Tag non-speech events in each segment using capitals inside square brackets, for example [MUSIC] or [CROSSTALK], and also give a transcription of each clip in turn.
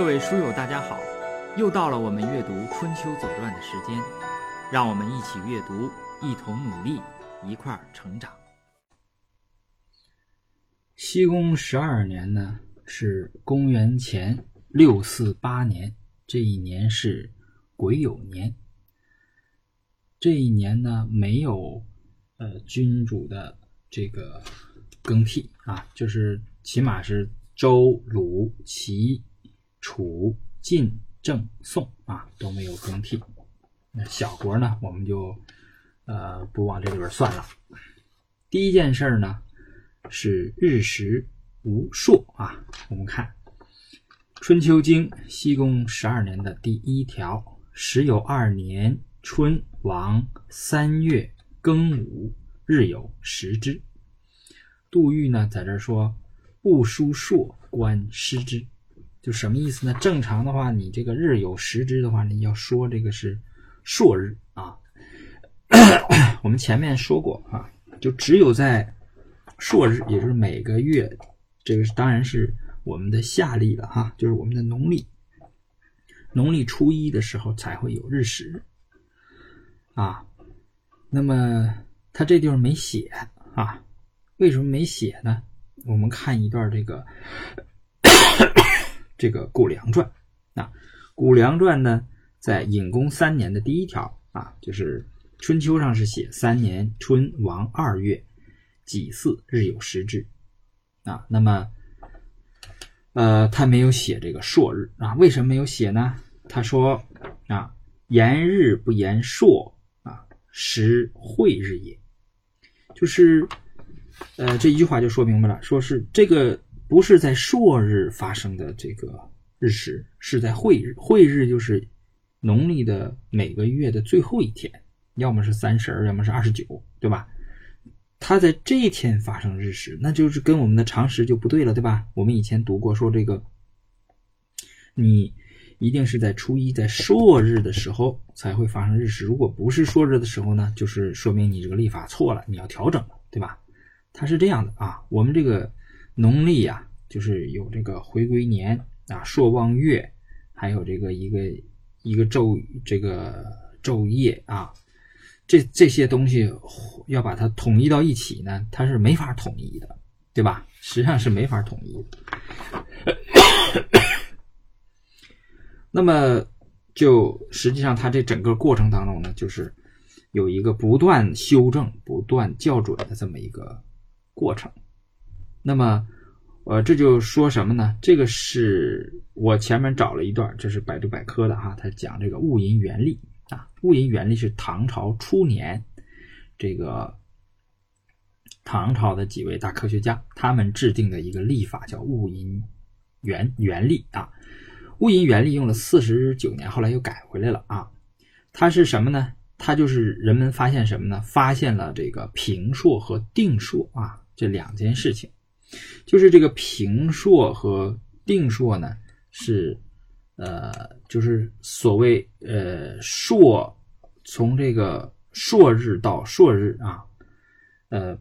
各位书友，大家好！又到了我们阅读《春秋左传》的时间，让我们一起阅读，一同努力，一块儿成长。西公十二年呢，是公元前六四八年，这一年是癸酉年。这一年呢，没有呃君主的这个更替啊，就是起码是周、鲁、齐。楚、晋、郑、宋啊都没有更替，那小国呢，我们就呃不往这里边算了。第一件事呢是日食无朔啊，我们看《春秋经·西公十二年》的第一条：时有二年春王三月庚午，日有食之。杜预呢在这说：“不书朔，观失之。”就什么意思呢？正常的话，你这个日有食之的话，你要说这个是朔日啊。[COUGHS] 我们前面说过啊，就只有在朔日，也就是每个月，这个当然是我们的夏历了哈，就是我们的农历，农历初一的时候才会有日食啊。那么他这地方没写啊，为什么没写呢？我们看一段这个。这个《谷梁传》啊，《谷梁传》呢，在隐公三年的第一条啊，就是春秋上是写三年春王二月己巳日有食之啊。那么，呃，他没有写这个朔日啊？为什么没有写呢？他说啊，言日不言朔啊，时会日也。就是呃，这一句话就说明白了，说是这个。不是在朔日发生的这个日食，是在晦日。晦日就是农历的每个月的最后一天，要么是三十，要么是二十九，对吧？它在这一天发生日食，那就是跟我们的常识就不对了，对吧？我们以前读过，说这个你一定是在初一，在朔日的时候才会发生日食。如果不是朔日的时候呢，就是说明你这个历法错了，你要调整了，对吧？它是这样的啊，我们这个。农历呀，就是有这个回归年啊，朔望月，还有这个一个一个昼这个昼夜啊，这这些东西要把它统一到一起呢，它是没法统一的，对吧？实际上是没法统一的。[COUGHS] 那么，就实际上它这整个过程当中呢，就是有一个不断修正、不断校准的这么一个过程。那么，呃，这就说什么呢？这个是我前面找了一段，这是百度百科的哈，他讲这个戊寅元历啊。戊寅元历是唐朝初年，这个唐朝的几位大科学家他们制定的一个历法，叫戊寅元元历啊。戊寅元历用了四十九年，后来又改回来了啊。它是什么呢？它就是人们发现什么呢？发现了这个平朔和定朔啊这两件事情。就是这个平朔和定朔呢，是呃，就是所谓呃朔，从这个朔日到朔日啊，呃，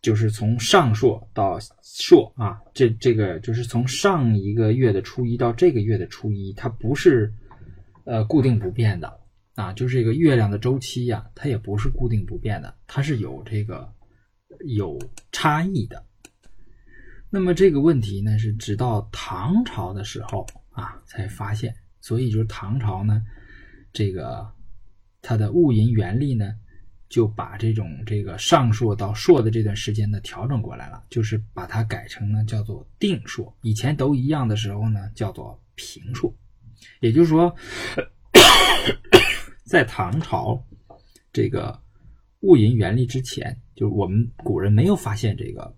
就是从上朔到朔啊，这这个就是从上一个月的初一到这个月的初一，它不是呃固定不变的啊，就是这个月亮的周期呀，它也不是固定不变的，它是有这个有差异的。那么这个问题呢，是直到唐朝的时候啊才发现，所以就是唐朝呢，这个它的物银元历呢，就把这种这个上朔到朔的这段时间呢调整过来了，就是把它改成呢叫做定朔。以前都一样的时候呢，叫做平朔。也就是说，在唐朝这个物银元历之前，就是我们古人没有发现这个。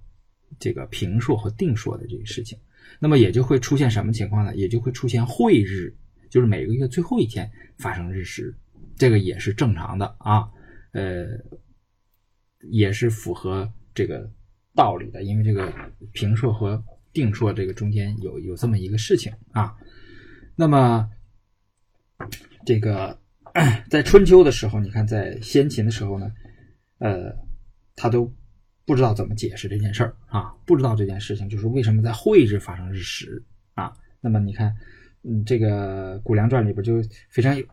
这个平朔和定朔的这个事情，那么也就会出现什么情况呢？也就会出现晦日，就是每个月最后一天发生日食，这个也是正常的啊，呃，也是符合这个道理的，因为这个平朔和定朔这个中间有有这么一个事情啊。那么这个 [CLEARS THROAT] 在春秋的时候，你看在先秦的时候呢，呃，他都。不知道怎么解释这件事儿啊？不知道这件事情就是为什么在晦日发生日食啊？那么你看，嗯，这个《谷梁传》里边就非常有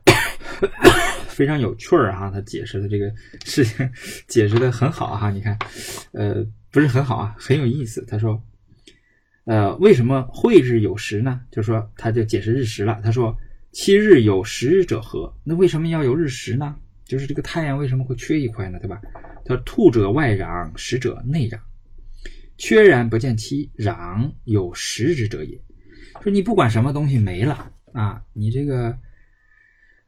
[COUGHS] 非常有趣儿哈，他解释的这个事情 [LAUGHS] 解释的很好哈。你看，呃，不是很好啊，很有意思。他说，呃，为什么晦日有时呢？就是说他就解释日食了。他说，七日有十日者何？那为什么要有日食呢？就是这个太阳为什么会缺一块呢？对吧？他说，兔者外攘，食者内攘，缺然不见其攘有食之者也。说你不管什么东西没了啊，你这个，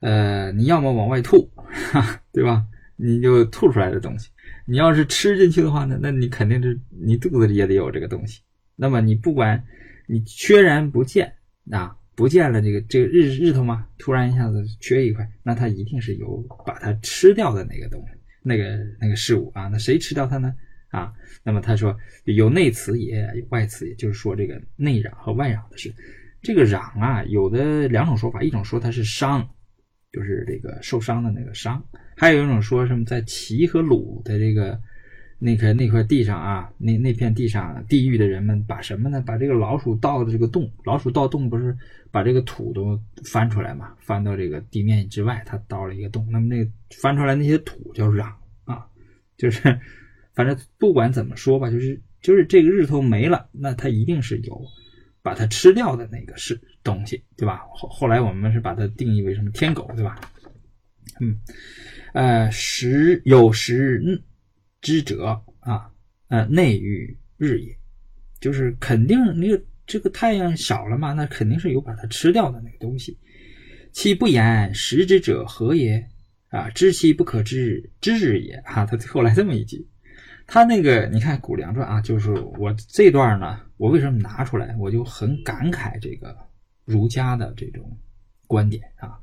呃，你要么往外吐，哈，对吧？你就吐出来的东西。你要是吃进去的话呢，那你肯定是你肚子里也得有这个东西。那么你不管你缺然不见啊，不见了这个这个日日头嘛，突然一下子缺一块，那它一定是有把它吃掉的那个东西，那个那个事物啊。那谁吃掉它呢？啊，那么他说有内磁也，有外磁，也就是说这个内攘和外攘的事。这个攘啊，有的两种说法，一种说它是伤，就是这个受伤的那个伤；还有一种说什么在齐和鲁的这个那块那块地上啊，那那片地上，地狱的人们把什么呢？把这个老鼠倒的这个洞，老鼠倒洞不是把这个土都翻出来嘛？翻到这个地面之外，它倒了一个洞，那么那翻出来那些土叫攘，就是。反正不管怎么说吧，就是就是这个日头没了，那它一定是有把它吃掉的那个是东西，对吧？后后来我们是把它定义为什么天狗，对吧？嗯，呃，时有时之者啊，呃，内与日也，就是肯定那个这个太阳少了嘛，那肯定是有把它吃掉的那个东西。其不言食之者何也？啊，知其不可知，知也。哈，他最后来这么一句。他那个，你看《谷梁传》啊，就是我这段呢，我为什么拿出来？我就很感慨这个儒家的这种观点啊。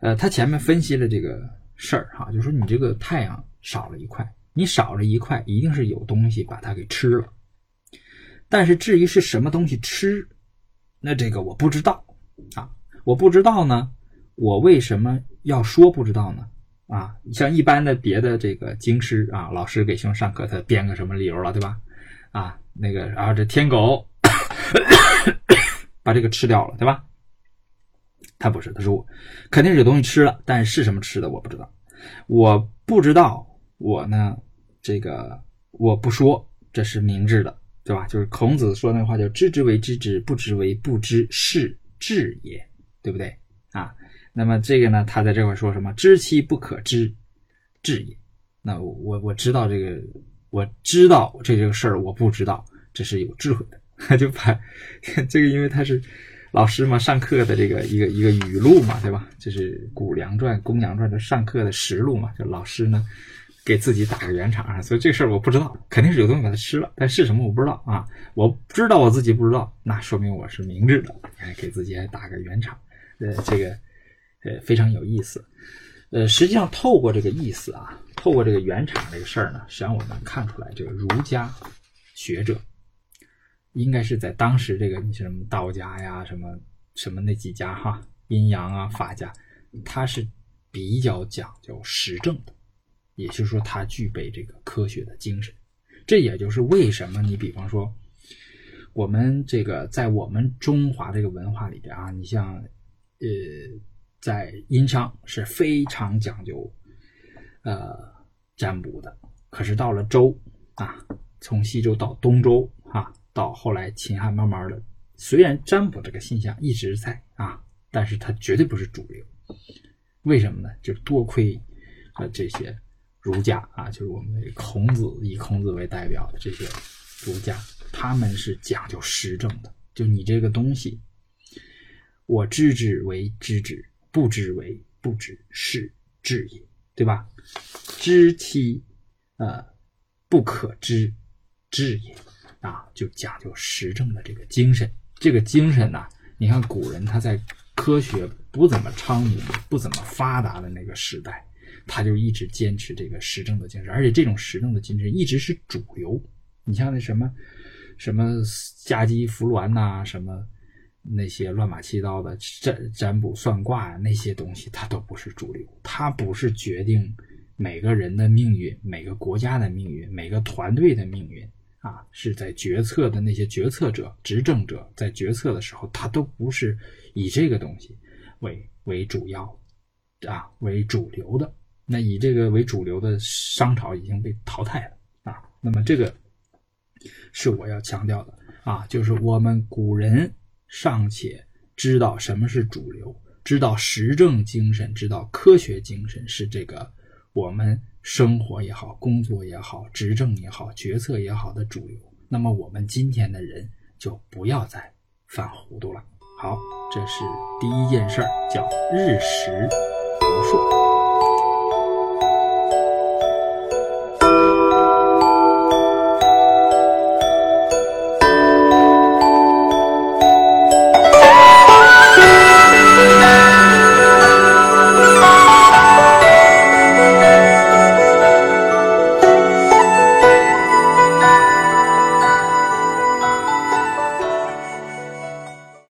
呃，他前面分析了这个事儿哈，就说你这个太阳少了一块，你少了一块，一定是有东西把它给吃了。但是至于是什么东西吃，那这个我不知道啊，我不知道呢，我为什么要说不知道呢？啊，像一般的别的这个经师啊，老师给学生上课，他编个什么理由了，对吧？啊，那个啊，这天狗把这个吃掉了，对吧？他不是，他说我肯定是有东西吃了，但是什么吃的我不知道，我不知道，我呢，这个我不说，这是明智的，对吧？就是孔子说那话叫“知之为知之，不知为不知，是智也”，对不对？啊。那么这个呢，他在这块说什么？知其不可知，智也。那我我知道这个，我知道这这个事儿，我不知道，这是有智慧的。他 [LAUGHS] 就把 [LAUGHS] 这个，因为他是老师嘛，上课的这个一个一个语录嘛，对吧？这是《谷梁传》《公羊传》的上课的实录嘛。就老师呢，给自己打个圆场啊。所以这事儿我不知道，肯定是有东西把它吃了，但是什么我不知道啊。我知道我自己不知道，那说明我是明智的，还给自己还打个圆场。呃，这个。呃，非常有意思。呃，实际上透过这个意思啊，透过这个原厂这个事儿呢，实际上我们看出来，这个儒家学者应该是在当时这个你什么道家呀，什么什么那几家哈，阴阳啊，法家，他是比较讲究实证的，也就是说，他具备这个科学的精神。这也就是为什么你比方说，我们这个在我们中华这个文化里边啊，你像呃。在殷商是非常讲究，呃，占卜的。可是到了周啊，从西周到东周啊，到后来秦汉，慢慢的，虽然占卜这个现象一直在啊，但是它绝对不是主流。为什么呢？就多亏呃这些儒家啊，就是我们孔子以孔子为代表的这些儒家，他们是讲究实证的。就你这个东西，我知之为知之。不知为不知，是知也，对吧？知其呃不可知，知也啊，就讲究实证的这个精神。这个精神呢，你看古人他在科学不怎么昌明、不怎么发达的那个时代，他就一直坚持这个实证的精神，而且这种实证的精神一直是主流。你像那什么什么加基服鸾呐，什么。那些乱码七糟的占占卜算卦那些东西，它都不是主流，它不是决定每个人的命运、每个国家的命运、每个团队的命运啊，是在决策的那些决策者、执政者在决策的时候，他都不是以这个东西为为主要啊为主流的。那以这个为主流的商朝已经被淘汰了啊。那么这个是我要强调的啊，就是我们古人尚且知道什么是主流知道时政精神知道科学精神是这个我们生活也好工作也好执政也好决策也好的主流。那么我们今天的人就不要再犯糊涂了。好这是第一件事儿叫日食无数